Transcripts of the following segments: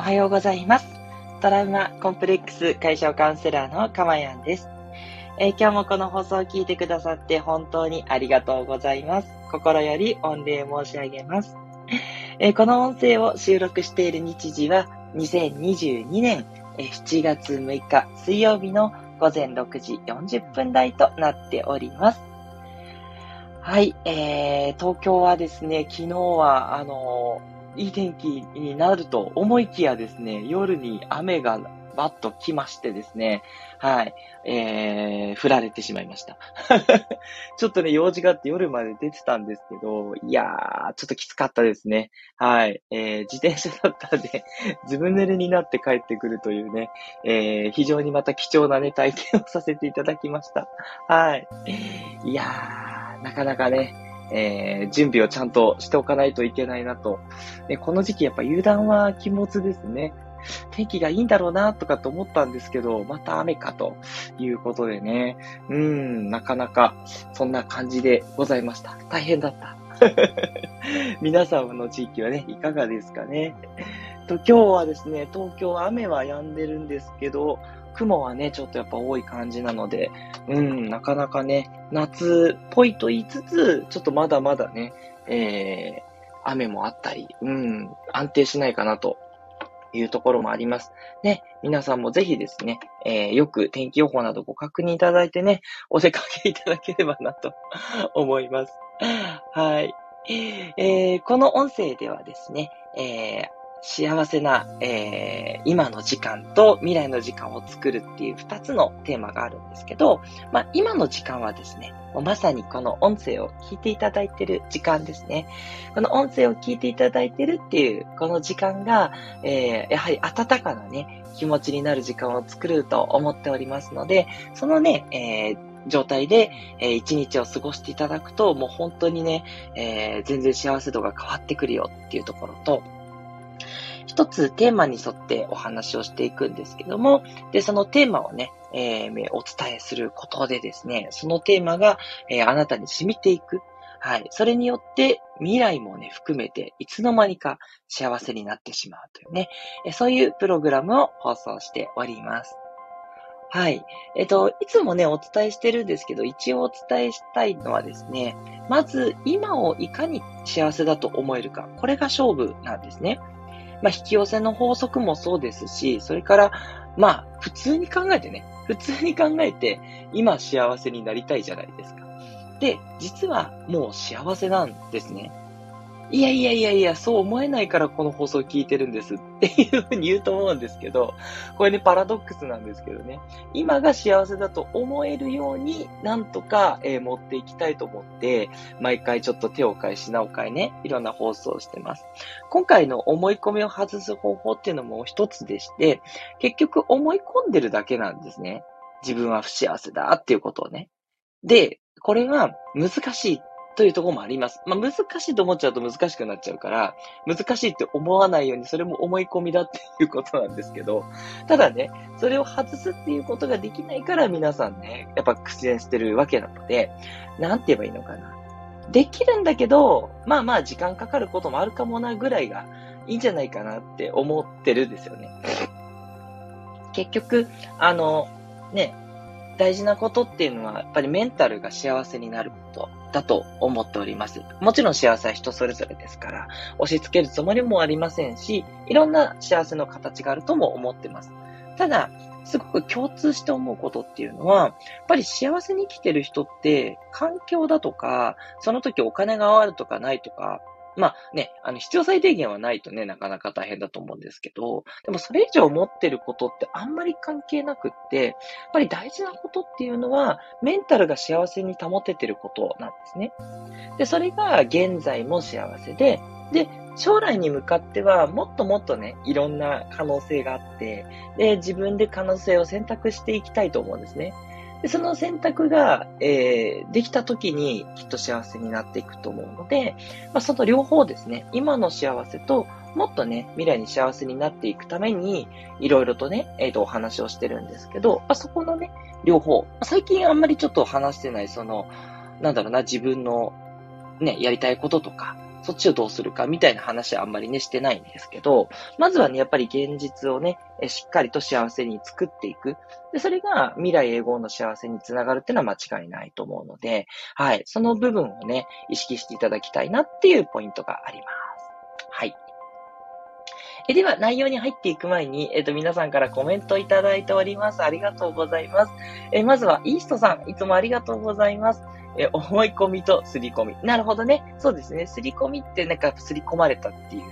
おはようございます。トラウマコンプレックス解消カウンセラーのかまやんです、えー、今日もこの放送を聞いてくださって本当にありがとうございます。心より御礼申し上げます。えー、この音声を収録している日時は2022年7月6日水曜日の午前6時40分台となっております。はい、えー、東京はですね、昨日は、あのいい天気になると思いきやですね、夜に雨がバッと来ましてですね、はい、えー、降られてしまいました。ちょっとね、用事があって夜まで出てたんですけど、いやー、ちょっときつかったですね。はい、えー、自転車だったらね、ずぶ濡れになって帰ってくるというね、えー、非常にまた貴重なね、体験をさせていただきました。はい。いやー、なかなかね、えー、準備をちゃんとしておかないといけないなと。でこの時期やっぱ油断は気物ですね。天気がいいんだろうなとかと思ったんですけど、また雨かということでね。うん、なかなかそんな感じでございました。大変だった。皆さんの地域はね、いかがですかね。と今日はですね、東京雨は止んでるんですけど、雲はね、ちょっとやっぱ多い感じなので、うん、なかなかね、夏っぽいと言いつつ、ちょっとまだまだね、えー、雨もあったり、うん、安定しないかなというところもあります。ね、皆さんもぜひですね、えー、よく天気予報などご確認いただいてね、お出かけいただければなと 思います。はい。えー、この音声ではですね、えー、幸せな、えー、今の時間と未来の時間を作るっていう二つのテーマがあるんですけど、まあ、今の時間はですね、まさにこの音声を聞いていただいている時間ですね。この音声を聞いていただいているっていう、この時間が、えー、やはり温かなね、気持ちになる時間を作ると思っておりますので、そのね、えー状態で、えー、一日を過ごしていただくと、もう本当にね、えー、全然幸せ度が変わってくるよっていうところと、一つテーマに沿ってお話をしていくんですけども、で、そのテーマをね、えー、お伝えすることでですね、そのテーマが、えー、あなたに染みていく。はい。それによって未来もね、含めていつの間にか幸せになってしまうというね、えそういうプログラムを放送しております。はい。えっと、いつもね、お伝えしてるんですけど、一応お伝えしたいのはですね、まず今をいかに幸せだと思えるか、これが勝負なんですね。まあ、引き寄せの法則もそうですし、それから、まあ、普通に考えてね、普通に考えて、今幸せになりたいじゃないですか。で、実はもう幸せなんですね。いやいやいやいや、そう思えないからこの放送聞いてるんですっていうふうに言うと思うんですけど、これね、パラドックスなんですけどね、今が幸せだと思えるように、なんとか、えー、持っていきたいと思って、毎回ちょっと手を変え、品を変えね、いろんな放送をしてます。今回の思い込みを外す方法っていうのも一つでして、結局思い込んでるだけなんですね。自分は不幸せだっていうことをね。で、これは難しいというところもあります。まあ、難しいと思っちゃうと難しくなっちゃうから、難しいって思わないように、それも思い込みだっていうことなんですけど、ただね、それを外すっていうことができないから皆さんね、やっぱ苦戦してるわけなので、なんて言えばいいのかな。できるんだけど、まあまあ時間かかることもあるかもなぐらいがいいんじゃないかなって思ってるんですよね。結局、あの、ね、大事なことっていうのは、やっぱりメンタルが幸せになることだと思っております。もちろん幸せは人それぞれですから、押し付けるつもりもありませんし、いろんな幸せの形があるとも思ってます。ただ、すごく共通して思うことっていうのは、やっぱり幸せに生きてる人って、環境だとか、その時お金があるとかないとか、まあね、あの、必要最低限はないとね、なかなか大変だと思うんですけど、でもそれ以上持ってることってあんまり関係なくって、やっぱり大事なことっていうのは、メンタルが幸せに保ててることなんですね。で、それが現在も幸せで、で、将来に向かってはもっともっとね、いろんな可能性があって、で、自分で可能性を選択していきたいと思うんですね。でその選択が、えー、できた時にきっと幸せになっていくと思うので、まあ、その両方ですね、今の幸せと、もっとね、未来に幸せになっていくために、いろいろとね、えっ、ー、と、お話をしてるんですけど、まあ、そこのね、両方、最近あんまりちょっと話してない、その、なんだろうな、自分のね、やりたいこととか、そっちをどうするかみたいな話はあんまりね、してないんですけど、まずはね、やっぱり現実をね、しっかりと幸せに作っていく。で、それが未来永劫の幸せにつながるっていうのは間違いないと思うので、はい、その部分をね、意識していただきたいなっていうポイントがあります。はい。えでは、内容に入っていく前に、えっ、と、皆さんからコメントいただいております。ありがとうございます。えまずは、イーストさん、いつもありがとうございます。え思い込みとすり込み。なるほどね。そうですね。すり込みってなんかすり込まれたっていう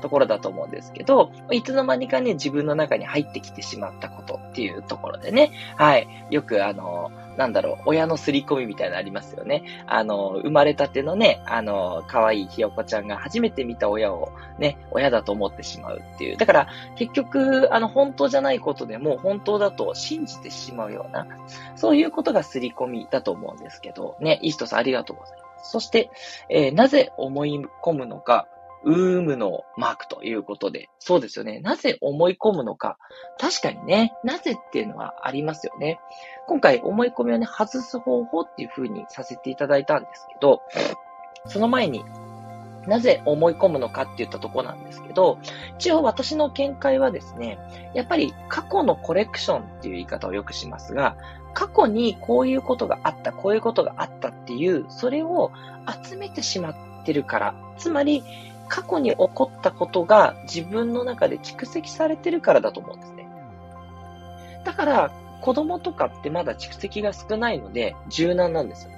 ところだと思うんですけど、いつの間にかね、自分の中に入ってきてしまったことっていうところでね、はい。よくあの、なんだろう、親のすり込みみたいなのありますよね。あの、生まれたてのね、あの、可愛いひよこちゃんが初めて見た親をね、親だと思ってしまうっていう。だから、結局、あの、本当じゃないことでも本当だと信じてしまうような、そういうことがすり込みだと思うんですけど、ね、イーストさんありがとうございます。そして、えー、なぜ思い込むのか、ウームのマークということで、そうですよね。なぜ思い込むのか。確かにね、なぜっていうのはありますよね。今回思い込みをね、外す方法っていう風にさせていただいたんですけど、その前に、なぜ思い込むのかって言ったとこなんですけど、一応私の見解はですね、やっぱり過去のコレクションっていう言い方をよくしますが、過去にこういうことがあった、こういうことがあったっていう、それを集めてしまってるから、つまり過去に起こったことが自分の中で蓄積されてるからだと思うんですね。だから、子供とかってまだ蓄積が少ないので、柔軟なんですよね。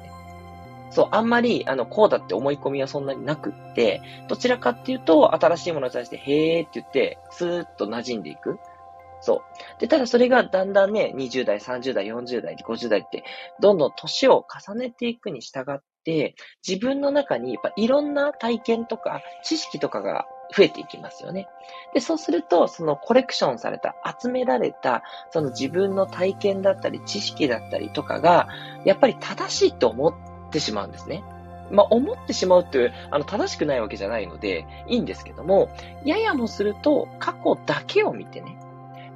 そう、あんまり、あの、こうだって思い込みはそんなになくって、どちらかっていうと、新しいものに対して、へーって言って、スーッと馴染んでいく。そう。で、ただそれがだんだんね、20代、30代、40代、50代って、どんどん年を重ねていくに従っ、自分の中にやっぱいろんな体験とか知識とかが増えていきますよね。で、そうすると、そのコレクションされた、集められた、その自分の体験だったり、知識だったりとかが、やっぱり正しいと思ってしまうんですね。まあ、思ってしまうって、あの、正しくないわけじゃないので、いいんですけども、ややもすると、過去だけを見てね、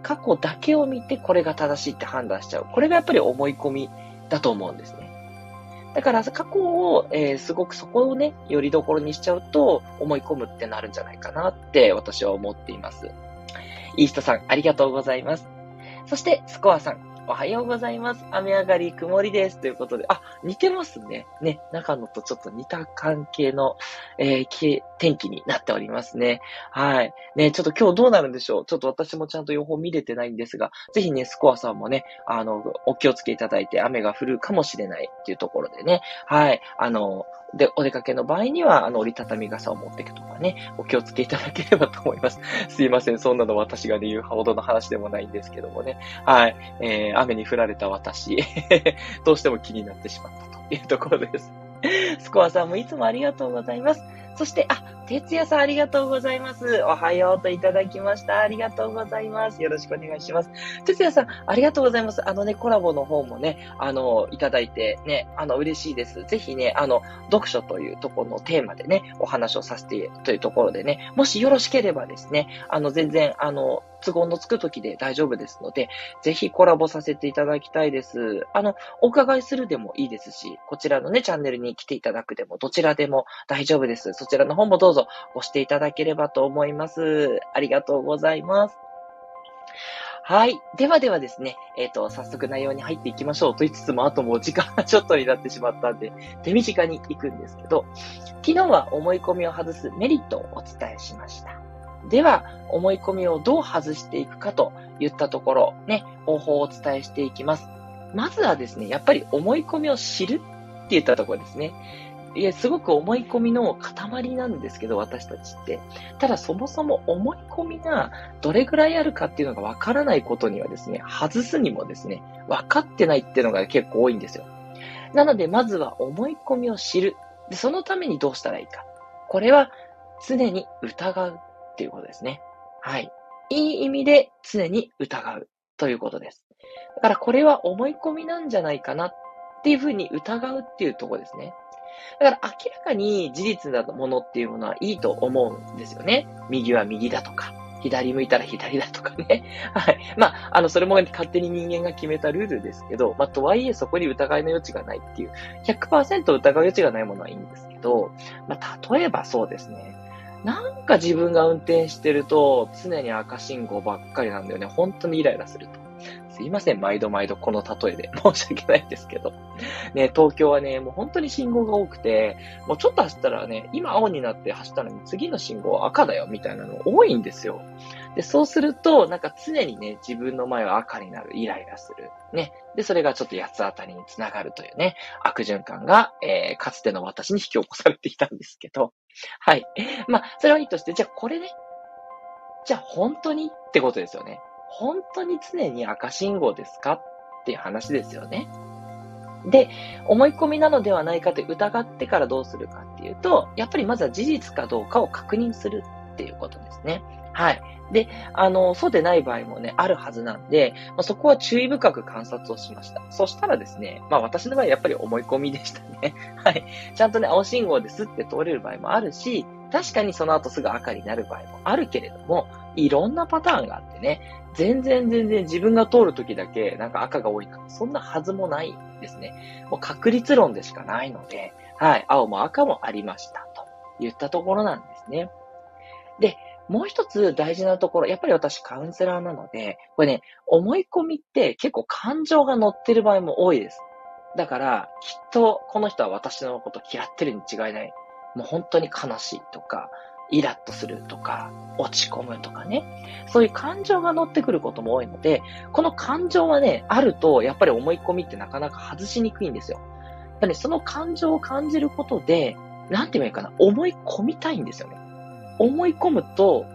過去だけを見て、これが正しいって判断しちゃう。これがやっぱり思い込みだと思うんですね。だから過去を、えー、すごくそこをね、よりどころにしちゃうと思い込むってなるんじゃないかなって私は思っています。イーストさん、ありがとうございます。そして、スコアさん、おはようございます。雨上がり曇りです。ということで、あ、似てますね。ね、中野とちょっと似た関係の、えー、天気になっておりますね。はい。ね、ちょっと今日どうなるんでしょう。ちょっと私もちゃんと予報見れてないんですが、ぜひね、スコアさんもね、あの、お気をつけいただいて雨が降るかもしれないっていうところでね、はい。あの、で、お出かけの場合には、あの、折りたたみ傘を持っていくとかね、お気をつけいただければと思います。すいません。そんなの私がね、言うほどの話でもないんですけどもね。はい。えー、雨に降られた私、どうしても気になってしまったというところです。スコアさんもいつもありがとうございます。そして、あ、哲也さんありがとうございます。おはようといただきました。ありがとうございます。よろしくお願いします。哲也さん、ありがとうございます。あのね、コラボの方もね、あの、いただいてね、あの、嬉しいです。ぜひね、あの、読書というところのテーマでね、お話をさせてというところでね、もしよろしければですね、あの、全然、あの、都合のつく時で大丈夫ですので、ぜひコラボさせていただきたいです。あの、お伺いするでもいいですし、こちらのね、チャンネルに来ていただくでも、どちらでも大丈夫です。そちらの方もどうぞ押していただければと思います。ありがとうございます。はい。ではではですね、えっ、ー、と、早速内容に入っていきましょうと言いつつも、あともう時間がちょっとになってしまったんで、手短に行くんですけど、昨日は思い込みを外すメリットをお伝えしました。では、思い込みをどう外していくかといったところ、ね、方法をお伝えしていきます。まずはですね、やっぱり思い込みを知るって言ったところですね。いや、すごく思い込みの塊なんですけど、私たちって。ただ、そもそも思い込みがどれぐらいあるかっていうのがわからないことにはですね、外すにもですね、分かってないっていうのが結構多いんですよ。なので、まずは思い込みを知る。で、そのためにどうしたらいいか。これは常に疑うっていうことですね。はい。いい意味で常に疑うということです。だからこれは思い込みなんじゃないかなっていうふうに疑うっていうところですね。だから明らかに事実なものっていうものはいいと思うんですよね。右は右だとか、左向いたら左だとかね。はい。まあ、あの、それも勝手に人間が決めたルールですけど、まあ、とはいえそこに疑いの余地がないっていう、100%疑う余地がないものはいいんですけど、まあ、例えばそうですね。なんか自分が運転してると、常に赤信号ばっかりなんだよね。本当にイライラすると。すいません、毎度毎度この例えで。申し訳ないんですけど。ね、東京はね、もう本当に信号が多くて、もうちょっと走ったらね、今青になって走ったのに次の信号は赤だよ、みたいなの多いんですよ。で、そうすると、なんか常にね、自分の前は赤になる、イライラする。ね。で、それがちょっと八つ当たりにつながるというね、悪循環が、えー、かつての私に引き起こされていたんですけど。はい。まあ、それはいいとして、じゃあこれね、じゃあ本当にってことですよね。本当に常に赤信号ですかっていう話ですよね。で、思い込みなのではないかって疑ってからどうするかっていうと、やっぱりまずは事実かどうかを確認するっていうことですね。はい。で、あの、そうでない場合もね、あるはずなんで、まあ、そこは注意深く観察をしました。そしたらですね、まあ私の場合やっぱり思い込みでしたね。はい。ちゃんとね、青信号ですって通れる場合もあるし、確かにその後すぐ赤になる場合もあるけれども、いろんなパターンがあってね、全然全然自分が通るときだけなんか赤が多いなんて、そんなはずもないですね。もう確率論でしかないので、はい、青も赤もありましたと言ったところなんですね。で、もう一つ大事なところ、やっぱり私カウンセラーなので、これね、思い込みって結構感情が乗ってる場合も多いです。だから、きっとこの人は私のこと嫌ってるに違いない。もう本当に悲しいとか、イラッとするとか、落ち込むとかね。そういう感情が乗ってくることも多いので、この感情はね、あると、やっぱり思い込みってなかなか外しにくいんですよ。やっぱその感情を感じることで、なんて言えばいいかな、思い込みたいんですよね。思い込むと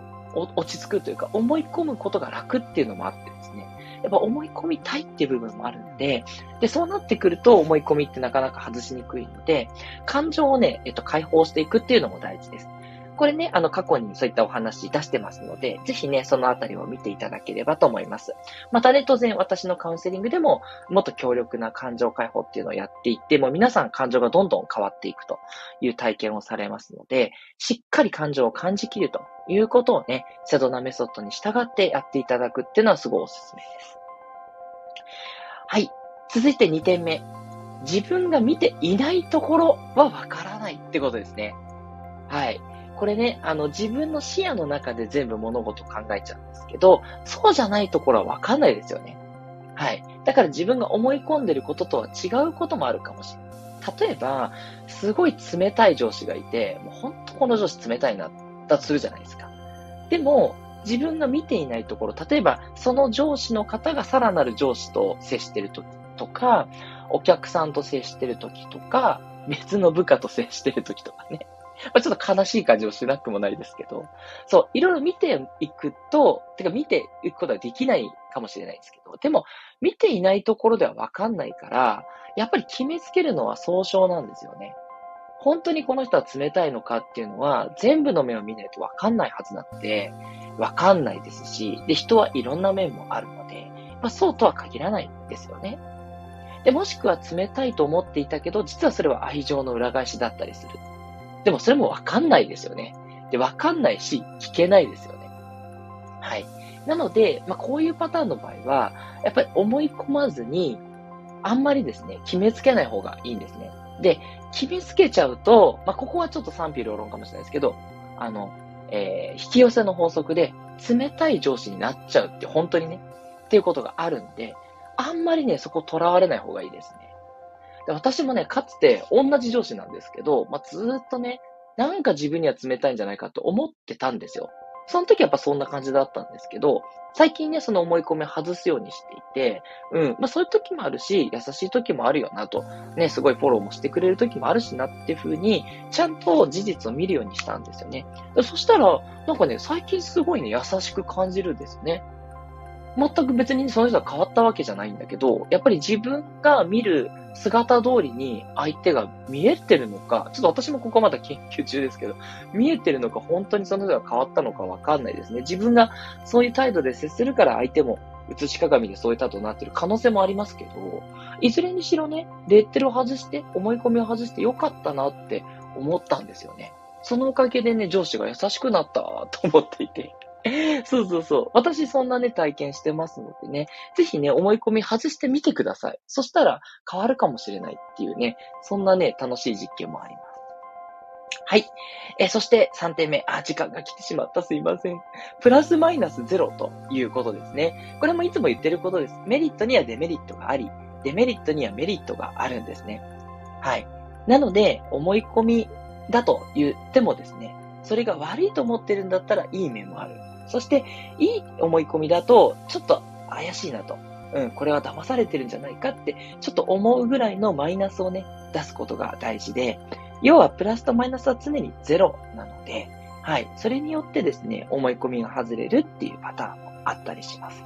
落ち着くというか、思い込むことが楽っていうのもあってですね。やっぱ思い込みたいっていう部分もあるんで、で、そうなってくると思い込みってなかなか外しにくいので、感情をね、えっと、解放していくっていうのも大事です。これね、あの、過去にそういったお話出してますので、ぜひね、そのあたりを見ていただければと思います。またね、当然私のカウンセリングでも、もっと強力な感情解放っていうのをやっていって、もう皆さん感情がどんどん変わっていくという体験をされますので、しっかり感情を感じきるということをね、セドナメソッドに従ってやっていただくっていうのはすごいおすすめです。はい。続いて2点目。自分が見ていないところはわからないってことですね。はい。これね、あの、自分の視野の中で全部物事考えちゃうんですけど、そうじゃないところはわかんないですよね。はい。だから自分が思い込んでることとは違うこともあるかもしれない。例えば、すごい冷たい上司がいて、もう本当この上司冷たいな、だとするじゃないですか。でも、自分が見ていないところ、例えば、その上司の方がさらなる上司と接してるととか、お客さんと接してるときとか、別の部下と接してるときとかね。まあ、ちょっと悲しい感じもしなくもないですけど、そう、いろいろ見ていくと、てか見ていくことはできないかもしれないですけど、でも、見ていないところではわかんないから、やっぱり決めつけるのは総称なんですよね。本当にこの人は冷たいのかっていうのは、全部の面を見ないとわかんないはずなので、わかんないですし、で、人はいろんな面もあるので、まあ、そうとは限らないですよね。で、もしくは冷たいと思っていたけど、実はそれは愛情の裏返しだったりする。でもそれもわかんないですよね。で、わかんないし、聞けないですよね。はい。なので、まあ、こういうパターンの場合は、やっぱり思い込まずに、あんまりですね、決めつけない方がいいんですね。で、決めつけちゃうと、まあ、ここはちょっと賛否両論かもしれないですけど、あの、えー、引き寄せの法則で、冷たい上司になっちゃうって、本当にね、っていうことがあるんで、あんまりね、そこ囚われない方がいいですね。で私もね、かつて同じ上司なんですけど、まあ、ずっとね、なんか自分には冷たいんじゃないかと思ってたんですよ。その時はやっぱそんな感じだったんですけど、最近ね、その思い込みを外すようにしていて、うん、まあそういう時もあるし、優しい時もあるよなと、ね、すごいフォローもしてくれる時もあるしなっていう風に、ちゃんと事実を見るようにしたんですよね。そしたら、なんかね、最近すごいね、優しく感じるんですよね。全く別にその人は変わったわけじゃないんだけど、やっぱり自分が見る姿通りに相手が見えてるのか、ちょっと私もここまだ研究中ですけど、見えてるのか本当にその人が変わったのかわかんないですね。自分がそういう態度で接するから相手も映し鏡でそういう態度になってる可能性もありますけど、いずれにしろね、レッテルを外して、思い込みを外してよかったなって思ったんですよね。そのおかげでね、上司が優しくなったと思っていて。そうそうそう。私そんなね、体験してますのでね、ぜひね、思い込み外してみてください。そしたら変わるかもしれないっていうね、そんなね、楽しい実験もあります。はい。えそして3点目。あ、時間が来てしまった。すいません。プラスマイナスゼロということですね。これもいつも言ってることです。メリットにはデメリットがあり、デメリットにはメリットがあるんですね。はい。なので、思い込みだと言ってもですね、それが悪いと思ってるんだったらいい面もある。そして、いい思い込みだと、ちょっと怪しいなと。うん、これは騙されてるんじゃないかって、ちょっと思うぐらいのマイナスをね、出すことが大事で、要はプラスとマイナスは常にゼロなので、はい。それによってですね、思い込みが外れるっていうパターンもあったりします。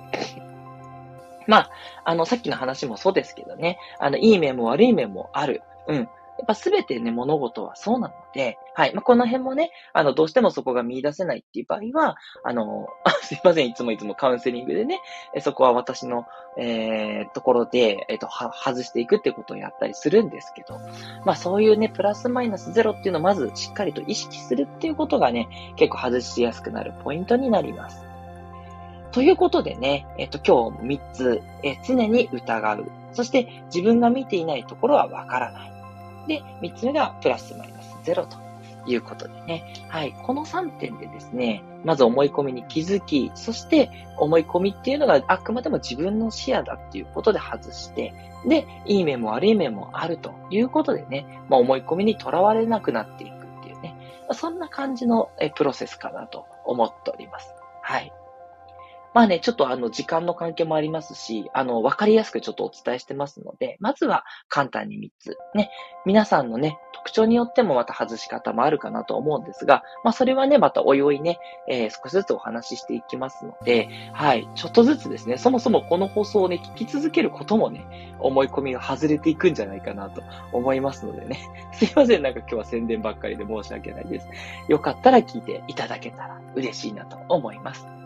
まあ、あの、さっきの話もそうですけどね、あの、いい面も悪い面もある。うん。やっぱすべてね、物事はそうなので、はい。まあ、この辺もね、あの、どうしてもそこが見出せないっていう場合は、あの、すいません、いつもいつもカウンセリングでね、そこは私の、えー、ところで、えっ、ー、と、は、外していくってことをやったりするんですけど、まあ、そういうね、プラスマイナスゼロっていうのをまずしっかりと意識するっていうことがね、結構外しやすくなるポイントになります。ということでね、えっ、と、今日3つ、え常に疑う。そして、自分が見ていないところはわからない。で、3つ目がプラスマイナスゼロということでね。はい。この3点でですね、まず思い込みに気づき、そして思い込みっていうのがあくまでも自分の視野だっていうことで外して、で、いい面も悪い面もあるということでね、まあ、思い込みにとらわれなくなっていくっていうね、そんな感じのプロセスかなと思っております。はい。まあね、ちょっとあの、時間の関係もありますし、あの、わかりやすくちょっとお伝えしてますので、まずは簡単に3つ。ね、皆さんのね、特徴によってもまた外し方もあるかなと思うんですが、まあそれはね、またおいおいね、えー、少しずつお話ししていきますので、はい、ちょっとずつですね、そもそもこの放送をね、聞き続けることもね、思い込みが外れていくんじゃないかなと思いますのでね、すいません、なんか今日は宣伝ばっかりで申し訳ないです。よかったら聞いていただけたら嬉しいなと思います。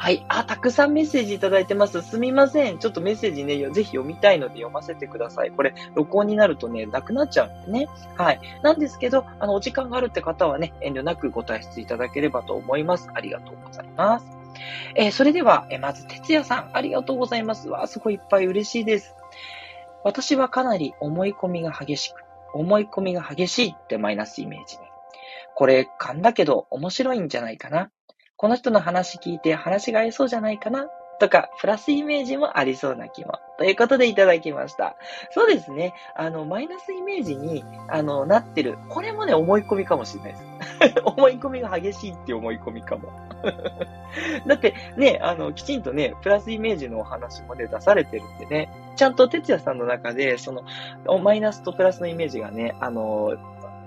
はい。あ、たくさんメッセージいただいてます。すみません。ちょっとメッセージね、ぜひ読みたいので読ませてください。これ、録音になるとね、なくなっちゃうんでね。はい。なんですけど、あの、お時間があるって方はね、遠慮なくご退出いただければと思います。ありがとうございます。えー、それでは、えまず、哲也さん、ありがとうございます。わすごいいっぱい嬉しいです。私はかなり思い込みが激しく、思い込みが激しいってマイナスイメージに。これ、勘だけど面白いんじゃないかな。この人の話聞いて話が合いそうじゃないかな？とか、プラスイメージもありそうな気も。ということでいただきました。そうですね。あの、マイナスイメージに、あの、なってる。これもね、思い込みかもしれないです。思い込みが激しいって思い込みかも。だって、ね、あの、きちんとね、プラスイメージのお話もね、出されてるんでね、ちゃんと哲也さんの中で、その、マイナスとプラスのイメージがね、あの、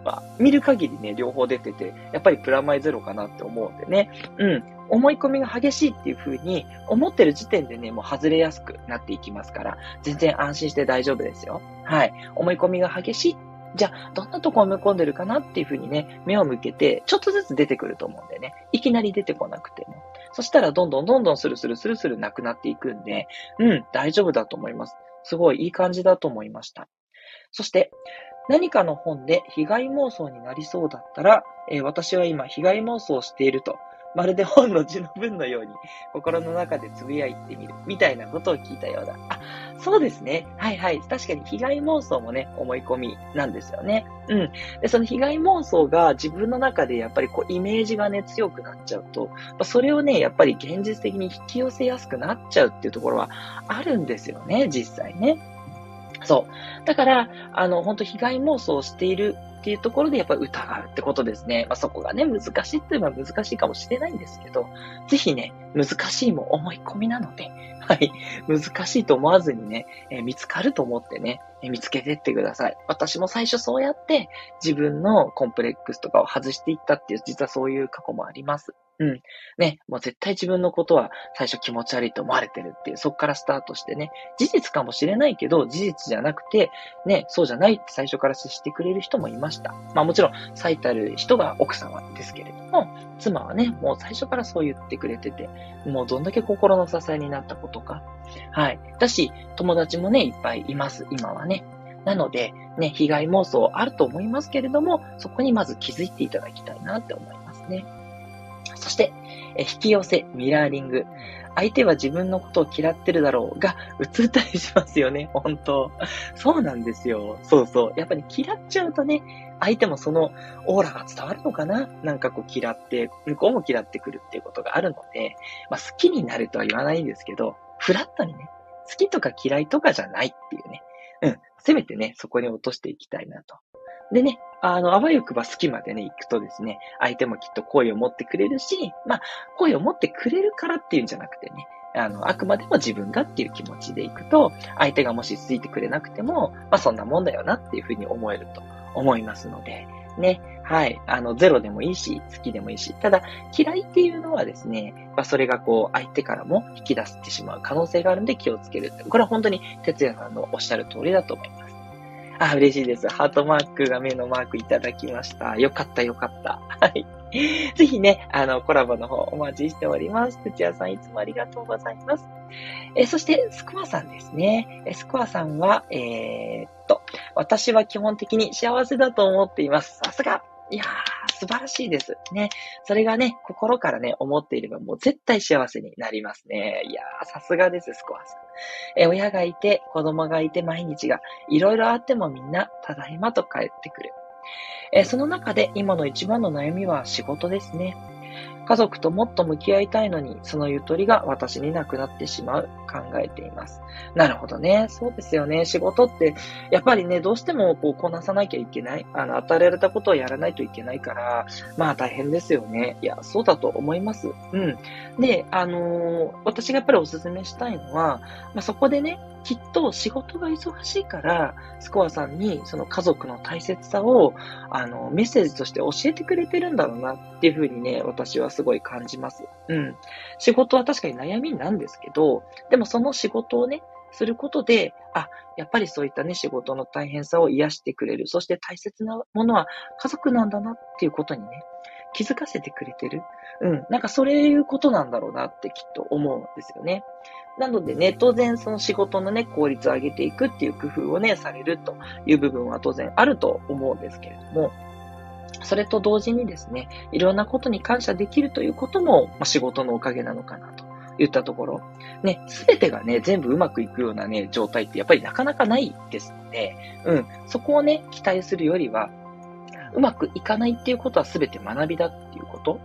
まあ、見る限りね、両方出てて、やっぱりプラマイゼロかなって思うんでね。うん。思い込みが激しいっていう風に思ってる時点でね、もう外れやすくなっていきますから、全然安心して大丈夫ですよ。はい。思い込みが激しい。じゃあ、どんなとこ思い込んでるかなっていう風にね、目を向けて、ちょっとずつ出てくると思うんでね。いきなり出てこなくても。そしたら、どんどんどんどんスルスルスルスルなくなっていくんで、うん、大丈夫だと思います。すごいいい感じだと思いました。そして、何かの本で被害妄想になりそうだったら、えー、私は今被害妄想をしていると、まるで本の字の文のように心の中でつぶやいてみる、みたいなことを聞いたようだ。あ、そうですね。はいはい。確かに被害妄想もね、思い込みなんですよね。うん。で、その被害妄想が自分の中でやっぱりこうイメージがね、強くなっちゃうと、それをね、やっぱり現実的に引き寄せやすくなっちゃうっていうところはあるんですよね、実際ね。そう。だから、あの、本当被害妄想をしているっていうところでやっぱり疑うってことですね。まあ、そこがね、難しいっていえば難しいかもしれないんですけど、ぜひね、難しいも思い込みなので、はい、難しいと思わずにね、えー、見つかると思ってね、見つけてってください。私も最初そうやって自分のコンプレックスとかを外していったっていう、実はそういう過去もあります。うん。ね、もう絶対自分のことは最初気持ち悪いと思われてるっていう、そっからスタートしてね、事実かもしれないけど、事実じゃなくて、ね、そうじゃないって最初から接してくれる人もいました。まあもちろん、最たる人が奥様ですけれども、妻はね、もう最初からそう言ってくれてて、もうどんだけ心の支えになったことか。はい。だし、友達もね、いっぱいいます、今はね。なので、ね、被害妄想あると思いますけれども、そこにまず気づいていただきたいなって思いますね。そして、引き寄せ、ミラーリング。相手は自分のことを嫌ってるだろうが、映ったりしますよね、本当そうなんですよ。そうそう。やっぱり嫌っちゃうとね、相手もそのオーラが伝わるのかな？なんかこう嫌って、向こうも嫌ってくるっていうことがあるので、まあ好きになるとは言わないんですけど、フラットにね、好きとか嫌いとかじゃないっていうね。うん。せめてね、そこに落としていきたいなと。でね、あの、あわよくば好きまでね、行くとですね、相手もきっと声を持ってくれるし、まあ、声を持ってくれるからっていうんじゃなくてね、あの、あくまでも自分がっていう気持ちで行くと、相手がもしついてくれなくても、まあそんなもんだよなっていうふうに思えると思いますので、ね、はい、あの、ゼロでもいいし、好きでもいいし、ただ、嫌いっていうのはですね、まあそれがこう、相手からも引き出してしまう可能性があるんで気をつける。これは本当に哲也さんのおっしゃる通りだと思います。あ、嬉しいです。ハートマークが目のマークいただきました。よかった、よかった。はい。ぜひね、あの、コラボの方お待ちしております。土屋さんいつもありがとうございます。えそして、スコアさんですね。スコアさんは、えー、っと、私は基本的に幸せだと思っています。さすがいやー、素晴らしいです。ね。それがね、心からね、思っていればもう絶対幸せになりますね。いやー、さすがです、スコアさん。え、親がいて、子供がいて、毎日が、いろいろあってもみんな、ただいまと帰ってくる。え、その中で今の一番の悩みは仕事ですね。家族ともっと向き合いたいのに、そのゆとりが私になくなってしまう、考えています。なるほどね。そうですよね。仕事って、やっぱりね、どうしてもこう、こなさなきゃいけない。あの、与えられたことをやらないといけないから、まあ大変ですよね。いや、そうだと思います。うん。で、あのー、私がやっぱりお勧めしたいのは、まあそこでね、きっと仕事が忙しいから、スコアさんにその家族の大切さを、あの、メッセージとして教えてくれてるんだろうなっていうふうにね、私はすごい感じます。うん。仕事は確かに悩みなんですけど、でもその仕事をね、することで、あ、やっぱりそういったね、仕事の大変さを癒してくれる。そして大切なものは家族なんだなっていうことにね、気づかせてくれてる。うん。なんかそういうことなんだろうなってきっと思うんですよね。なのでね、当然その仕事のね、効率を上げていくっていう工夫をね、されるという部分は当然あると思うんですけれども、それと同時にですね、いろんなことに感謝できるということも、まあ、仕事のおかげなのかなと言ったところ、ね、すべてがね、全部うまくいくようなね、状態ってやっぱりなかなかないですので、うん、そこをね、期待するよりは、うまくいかないっていうことはすべて学びだっていうこと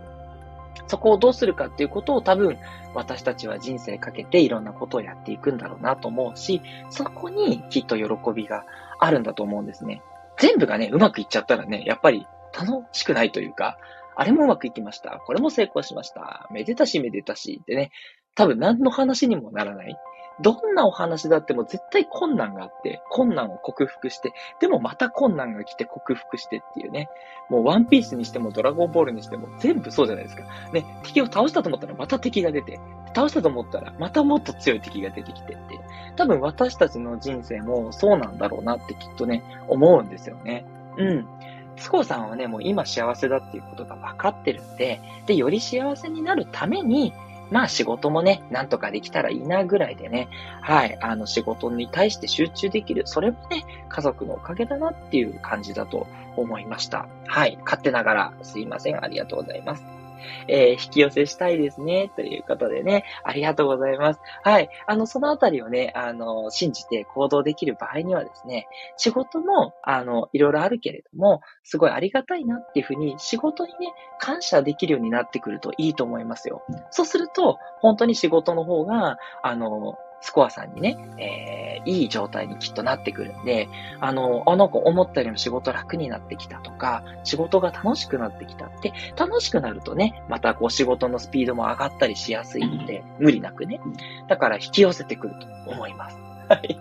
そこをどうするかっていうことを多分私たちは人生かけていろんなことをやっていくんだろうなと思うし、そこにきっと喜びがあるんだと思うんですね。全部がね、うまくいっちゃったらね、やっぱり楽しくないというか、あれもうまくいきました。これも成功しました。めでたしめでたしってね、多分何の話にもならない。どんなお話だっても絶対困難があって、困難を克服して、でもまた困難が来て克服してっていうね。もうワンピースにしてもドラゴンボールにしても全部そうじゃないですか。ね、敵を倒したと思ったらまた敵が出て、倒したと思ったらまたもっと強い敵が出てきてって。多分私たちの人生もそうなんだろうなってきっとね、思うんですよね。うん。スコさんはね、もう今幸せだっていうことが分かってるんで、で、より幸せになるために、まあ仕事もね、なんとかできたらいいなぐらいでね、はい、あの仕事に対して集中できる。それもね、家族のおかげだなっていう感じだと思いました。はい、勝手ながらすいません。ありがとうございます。えー、引き寄せしたいですね、ということでね、ありがとうございます。はい。あの、そのあたりをね、あの、信じて行動できる場合にはですね、仕事も、あの、いろいろあるけれども、すごいありがたいなっていうふうに、仕事にね、感謝できるようになってくるといいと思いますよ。そうすると、本当に仕事の方が、あの、スコアさんにね、えー、いい状態にきっとなってくるんで、あの、あ、なんか思ったよりも仕事楽になってきたとか、仕事が楽しくなってきたって、楽しくなるとね、またこう仕事のスピードも上がったりしやすいので、無理なくね。だから引き寄せてくると思います。はい。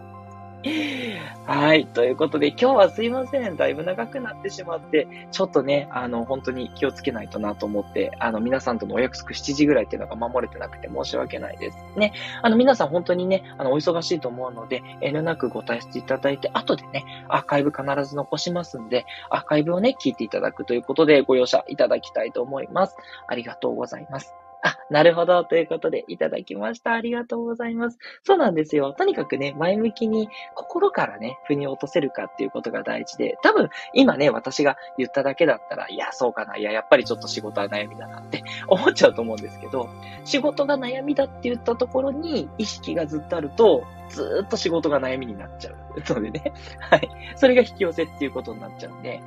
はい。ということで、今日はすいません。だいぶ長くなってしまって、ちょっとね、あの、本当に気をつけないとなと思って、あの、皆さんとのお約束7時ぐらいっていうのが守れてなくて申し訳ないです。ね。あの、皆さん本当にね、あの、お忙しいと思うので、遠慮なくご退出いただいて、後でね、アーカイブ必ず残しますんで、アーカイブをね、聞いていただくということで、ご容赦いただきたいと思います。ありがとうございます。あ、なるほど。ということで、いただきました。ありがとうございます。そうなんですよ。とにかくね、前向きに心からね、腑に落とせるかっていうことが大事で、多分、今ね、私が言っただけだったら、いや、そうかな。いや、やっぱりちょっと仕事は悩みだなって思っちゃうと思うんですけど、仕事が悩みだって言ったところに意識がずっとあると、ずっと仕事が悩みになっちゃうのでね。はい。それが引き寄せっていうことになっちゃうんで、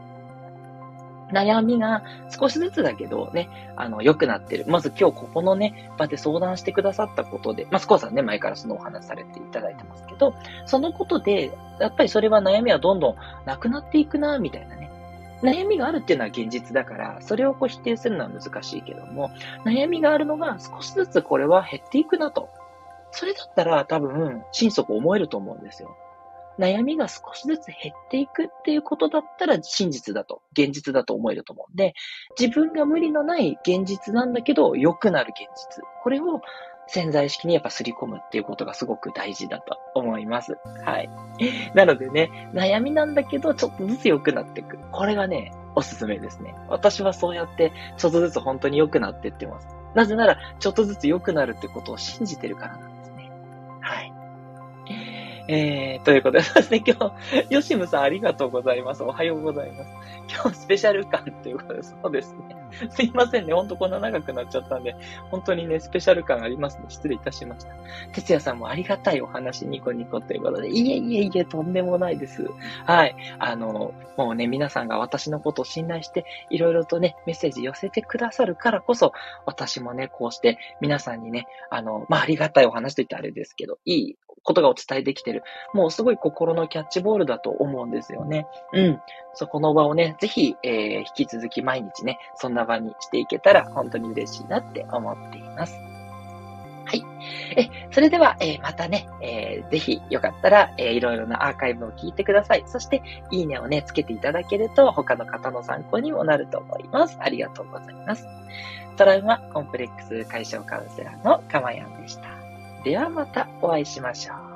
悩みが少しずつだけどね、あの、良くなってる。まず今日ここのね、場で相談してくださったことで、まあ、スコアさんね、前からそのお話されていただいてますけど、そのことで、やっぱりそれは悩みはどんどんなくなっていくな、みたいなね。悩みがあるっていうのは現実だから、それをこう否定するのは難しいけども、悩みがあるのが少しずつこれは減っていくなと。それだったら多分、心底思えると思うんですよ。悩みが少しずつ減っていくっていうことだったら真実だと、現実だと思えると思うんで、自分が無理のない現実なんだけど、良くなる現実。これを潜在意識にやっぱすり込むっていうことがすごく大事だと思います。はい。なのでね、悩みなんだけど、ちょっとずつ良くなっていく。これがね、おすすめですね。私はそうやって、ちょっとずつ本当に良くなっていってます。なぜなら、ちょっとずつ良くなるってことを信じてるからなん。えー、ということで、そして今日、ヨシムさんありがとうございます。おはようございます。今日スペシャル感ということで、そうですね。すいませんね。ほんとこんな長くなっちゃったんで、本当にね、スペシャル感ありますね。失礼いたしました。哲也さんもありがたいお話、ニコニコということで、いえいえいえ、とんでもないです。はい。あの、もうね、皆さんが私のことを信頼して、いろいろとね、メッセージ寄せてくださるからこそ、私もね、こうして皆さんにね、あの、まあ、ありがたいお話といってあれですけど、いいことがお伝えできてる。もうすごい心のキャッチボールだと思うんですよね。うん。そこの場をね、ぜひ、えー、引き続き毎日ね、そんな場にしていけたら本当に嬉しいなって思っています。はい。え、それでは、えー、またね、えー、ぜひよかったら、えー、いろいろなアーカイブを聞いてください。そして、いいねをね、つけていただけると、他の方の参考にもなると思います。ありがとうございます。トラウマコンプレックス解消カウンセラーのかまやんでした。ではまたお会いしましょう。